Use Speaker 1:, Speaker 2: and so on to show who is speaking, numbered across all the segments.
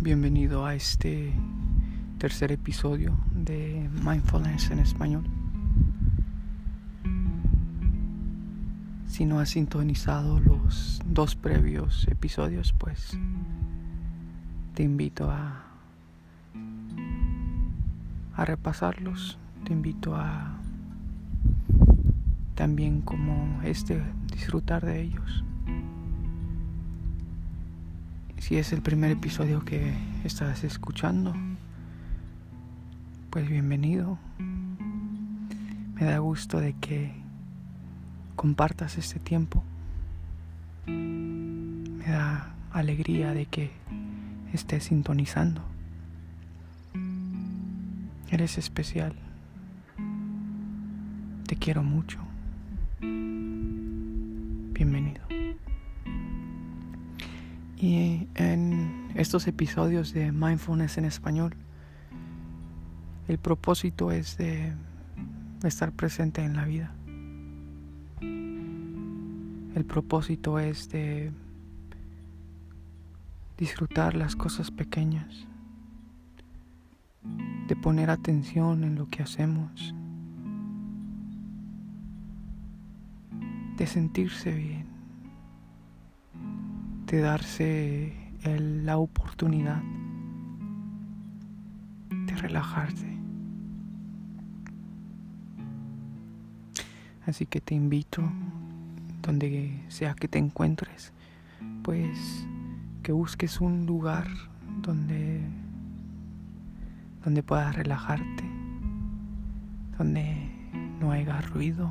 Speaker 1: Bienvenido a este tercer episodio de Mindfulness en español. Si no has sintonizado los dos previos episodios, pues te invito a, repasarlos. Te invito a también como este disfrutar de ellos. Si es el primer episodio que estás escuchando, pues bienvenido. Me da gusto de que compartas este tiempo. Me da alegría de que estés sintonizando. Eres especial. Te quiero mucho. Y en estos episodios de Mindfulness en español, el propósito es de estar presente en la vida. El propósito es de disfrutar las cosas pequeñas, de poner atención en lo que hacemos, de sentirse bien de darse la oportunidad de relajarse. Así que te invito, donde sea que te encuentres, pues que busques un lugar donde, donde puedas relajarte, donde no haya ruido,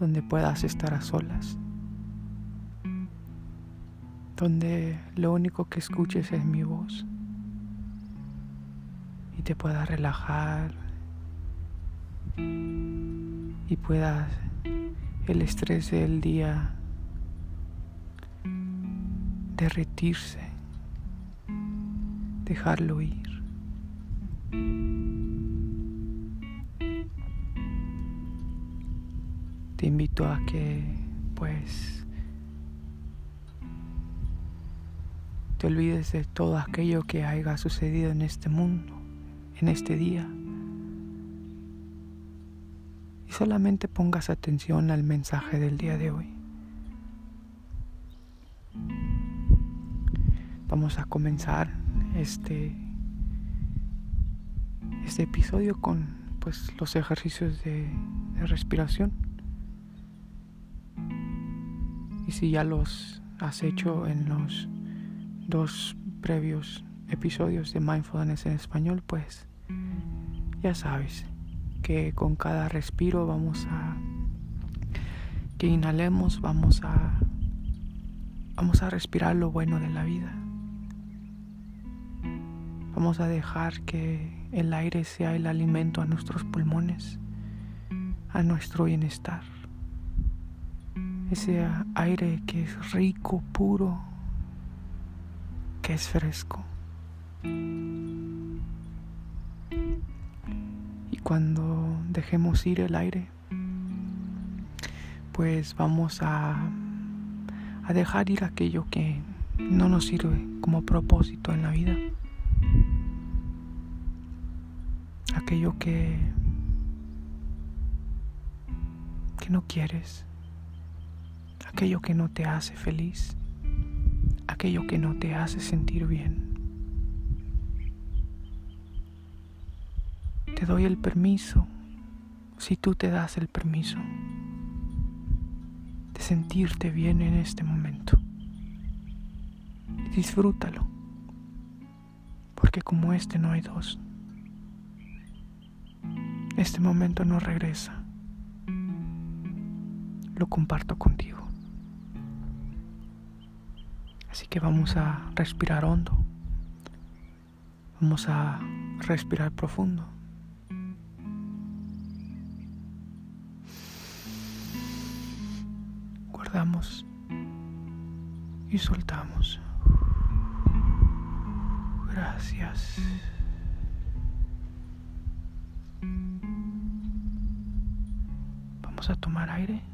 Speaker 1: donde puedas estar a solas donde lo único que escuches es mi voz y te puedas relajar y puedas el estrés del día derretirse, dejarlo ir. Te invito a que pues te olvides de todo aquello que haya sucedido en este mundo, en este día. Y solamente pongas atención al mensaje del día de hoy. Vamos a comenzar este este episodio con pues los ejercicios de, de respiración. Y si ya los has hecho en los dos previos episodios de Mindfulness en español, pues ya sabes que con cada respiro vamos a que inhalemos, vamos a vamos a respirar lo bueno de la vida. Vamos a dejar que el aire sea el alimento a nuestros pulmones, a nuestro bienestar. Ese aire que es rico, puro, que es fresco. Y cuando dejemos ir el aire, pues vamos a, a dejar ir aquello que no nos sirve como propósito en la vida. Aquello que, que no quieres. Aquello que no te hace feliz aquello que no te hace sentir bien. Te doy el permiso, si tú te das el permiso, de sentirte bien en este momento. disfrútalo, porque como este no hay dos. Este momento no regresa. Lo comparto contigo. Así que vamos a respirar hondo. Vamos a respirar profundo. Guardamos y soltamos. Gracias. Vamos a tomar aire.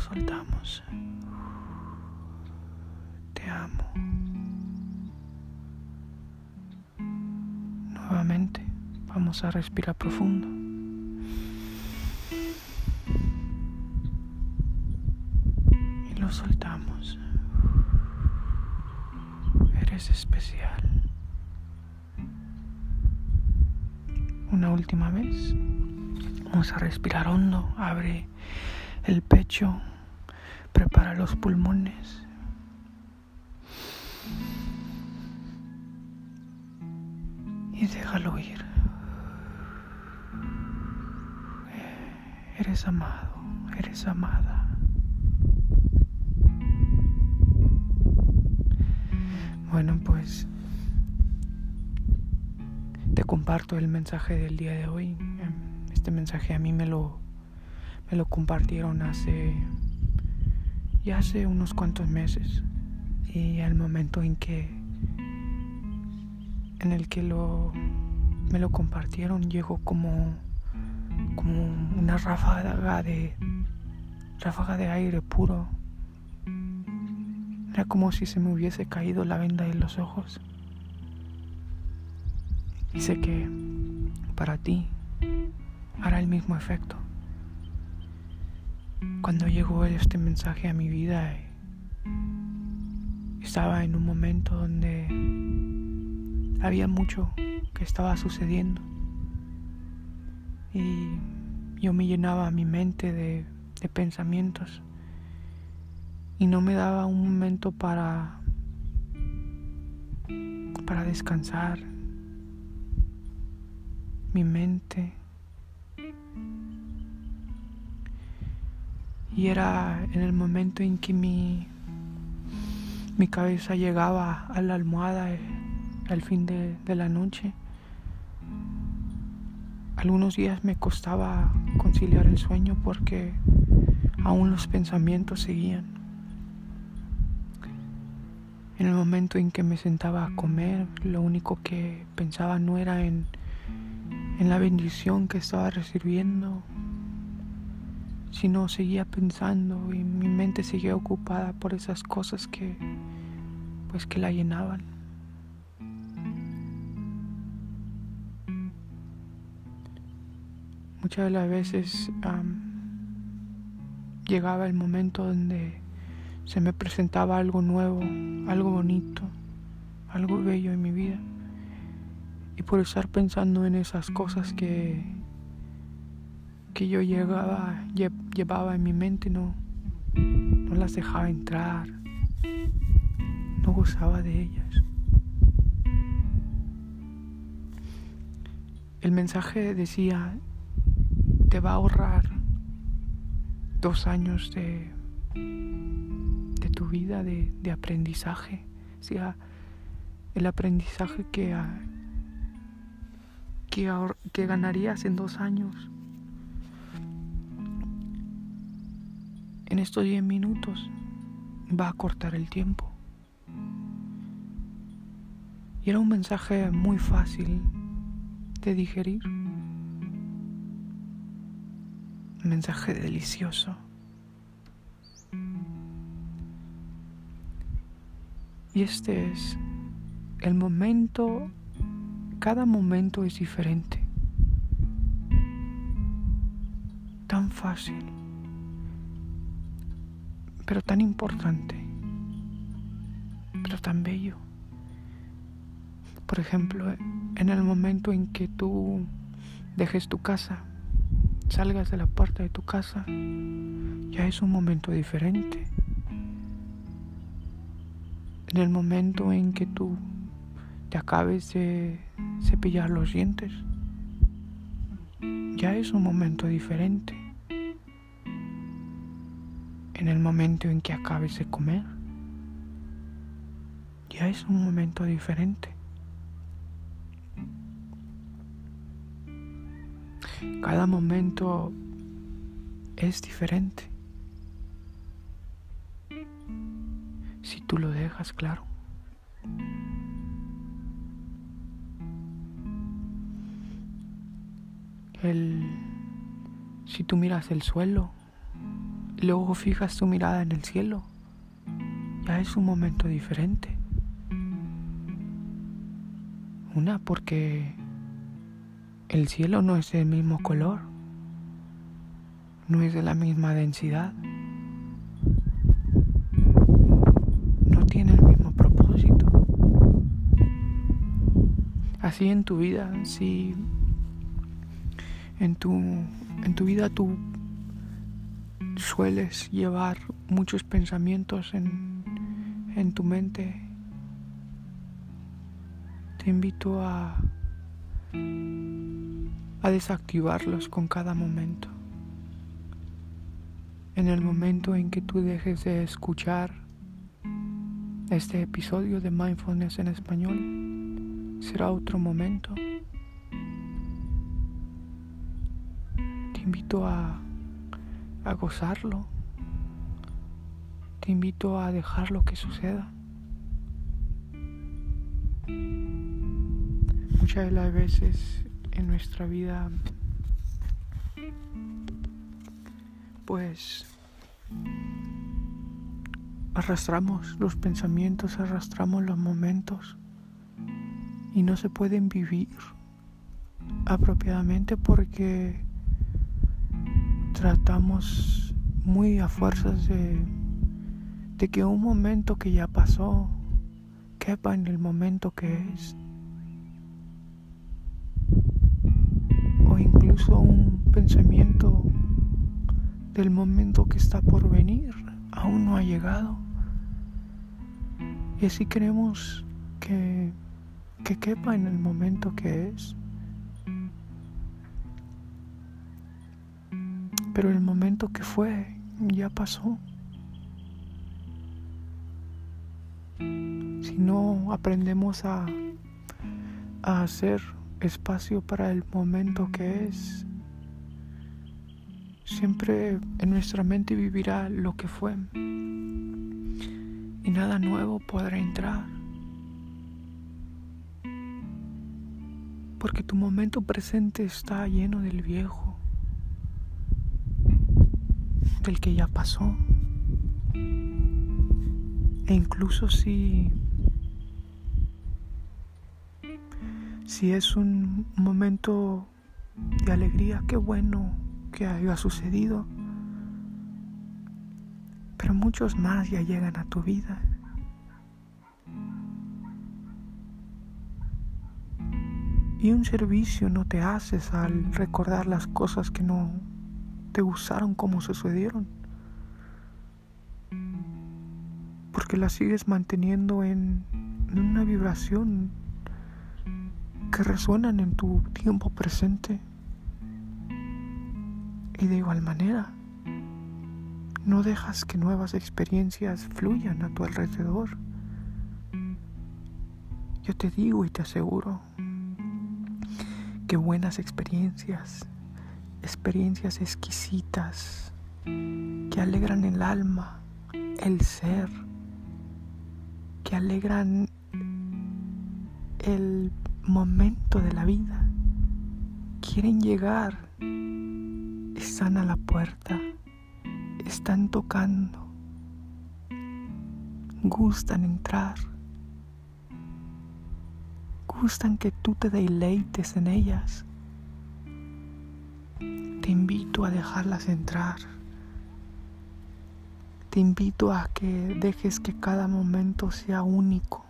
Speaker 1: Soltamos. amo. Nuevamente vamos a respirar profundo. Y lo soltamos. Eres especial. Una última vez. Vamos a respirar hondo. Abre el pecho. Prepara los pulmones. Y déjalo ir. Eres amado, eres amada. Bueno, pues te comparto el mensaje del día de hoy. Este mensaje a mí me lo, me lo compartieron hace ya hace unos cuantos meses. Y al momento en que en el que lo me lo compartieron llegó como como una ráfaga de ráfaga de aire puro. Era como si se me hubiese caído la venda de los ojos. Y sé que para ti hará el mismo efecto cuando llegó este mensaje a mi vida, estaba en un momento donde había mucho que estaba sucediendo. Y yo me llenaba mi mente de, pensamientos. Y no me daba un momento para para descansar mi mente Y era en el momento en que mi, mi cabeza llegaba a la almohada eh, al fin de, de la noche. Algunos días me costaba conciliar el sueño porque aún los pensamientos seguían. En el momento en que me sentaba a comer, lo único que pensaba no era en, en la bendición que estaba recibiendo, sino seguía pensando y mi mente seguía ocupada por esas cosas que pues que la llenaban. Muchas de las veces llegaba el momento donde se me presentaba algo nuevo, algo bonito, algo bello en mi vida. Y por estar pensando en esas cosas que que yo llegaba, llevaba en mi mente no, no las dejaba entrar, no gozaba de ellas. El mensaje decía, te va a ahorrar dos años de, de tu vida de, de aprendizaje, o sea, el aprendizaje que, que, que ganarías en dos años en estos 10 minutos va a cortar el tiempo. Y era un mensaje muy fácil de digerir. Un mensaje delicioso. Y este es el momento, cada momento es diferente. Tan fácil pero tan importante, pero tan bello. Por ejemplo, en el momento en que tú dejes tu casa, salgas de la puerta de tu casa, ya es un momento diferente. En el momento en que tú te acabes de cepillar los dientes, ya es un momento diferente en el momento en que acabes de comer. Ya es un momento diferente. Cada momento es diferente. Si tú lo dejas claro. El, si tú miras el suelo, luego fijas tu mirada en el cielo, ya es un momento diferente. Una porque el cielo no es del mismo color, no es de la misma densidad, no tiene el mismo propósito. Así en tu vida, si en tu, en tu vida tú sueles llevar muchos pensamientos en, en tu mente, te invito a, a desactivarlos con cada momento. En el momento en que tú dejes de escuchar este episodio de Mindfulness en español, será otro momento. Te invito a a gozarlo. Te invito a dejar lo que suceda. Muchas de las veces en nuestra vida, pues arrastramos los pensamientos, arrastramos los momentos y no se pueden vivir apropiadamente porque tratamos muy a fuerzas de, de que un momento que ya pasó quepa en el momento que es. O incluso un pensamiento del momento que está por venir aún no ha llegado. Y así queremos que, que quepa en el momento que es. Pero el momento que fue ya pasó. Si no aprendemos a, hacer espacio para el momento que es, siempre en nuestra mente vivirá lo que fue y nada nuevo podrá entrar. Porque tu momento presente está lleno del viejo del que ya pasó. E incluso si si es un momento de alegría, qué bueno que haya sucedido. Pero muchos más ya llegan a tu vida. Y un servicio no te haces al recordar las cosas que no te usaron como sucedieron. Porque la sigues manteniendo en, una vibración que resuenan en tu tiempo presente. Y de igual manera, no dejas que nuevas experiencias fluyan a tu alrededor. Yo te digo y te aseguro que buenas experiencias experiencias exquisitas que alegran el alma, el ser, que alegran el momento de la vida. Quieren llegar, están a la puerta, están tocando, gustan entrar, gustan que tú te deleites en ellas te invito a dejarlas entrar. Te invito a que dejes que cada momento sea único.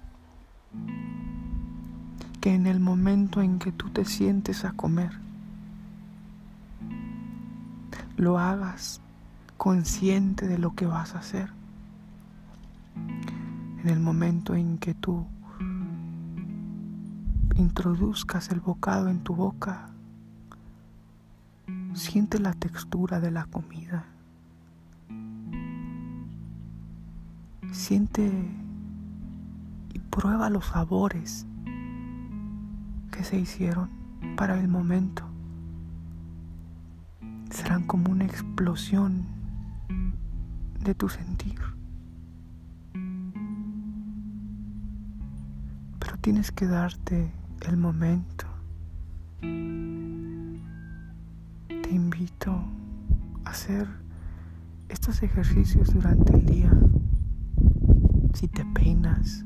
Speaker 1: Que en el momento en que tú te sientes a comer, lo hagas consciente de lo que vas a hacer. En el momento en que tú introduzcas el bocado en tu boca, Siente la textura de la comida. Siente y prueba los sabores que se hicieron para el momento. Serán como una explosión de tu sentir. Pero tienes que darte el momento hacer estos ejercicios durante el día si te peinas,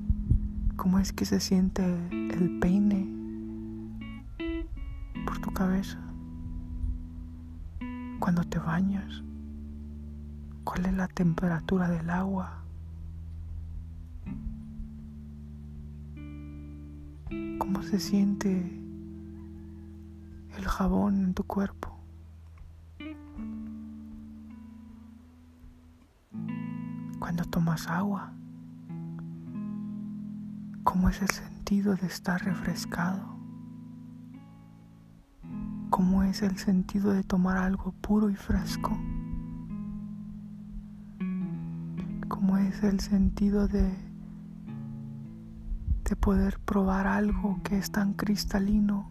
Speaker 1: cómo es que se siente el peine por tu cabeza. Cuando te bañas, cuál es la temperatura del agua. ¿Cómo se siente el jabón en tu cuerpo? Tomas agua, ¿cómo es el sentido de estar refrescado? ¿Cómo es el sentido de tomar algo puro y fresco? ¿Cómo es el sentido de, de poder probar algo que es tan cristalino?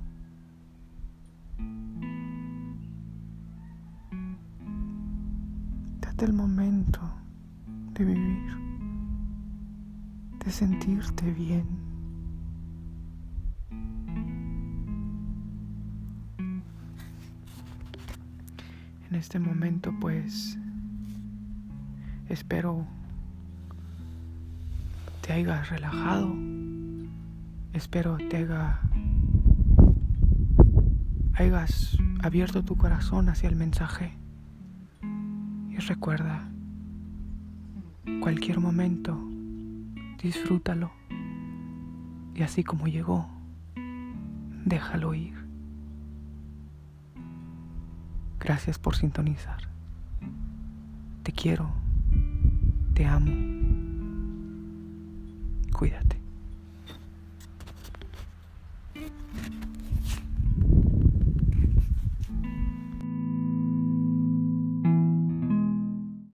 Speaker 1: Date el momento de vivir, de sentirte bien. En este momento pues espero te hayas relajado, espero te haya, abierto tu corazón hacia el mensaje y recuerda cualquier momento, disfrútalo. Y así como llegó, déjalo ir. Gracias por sintonizar. Te quiero, te amo. Cuídate.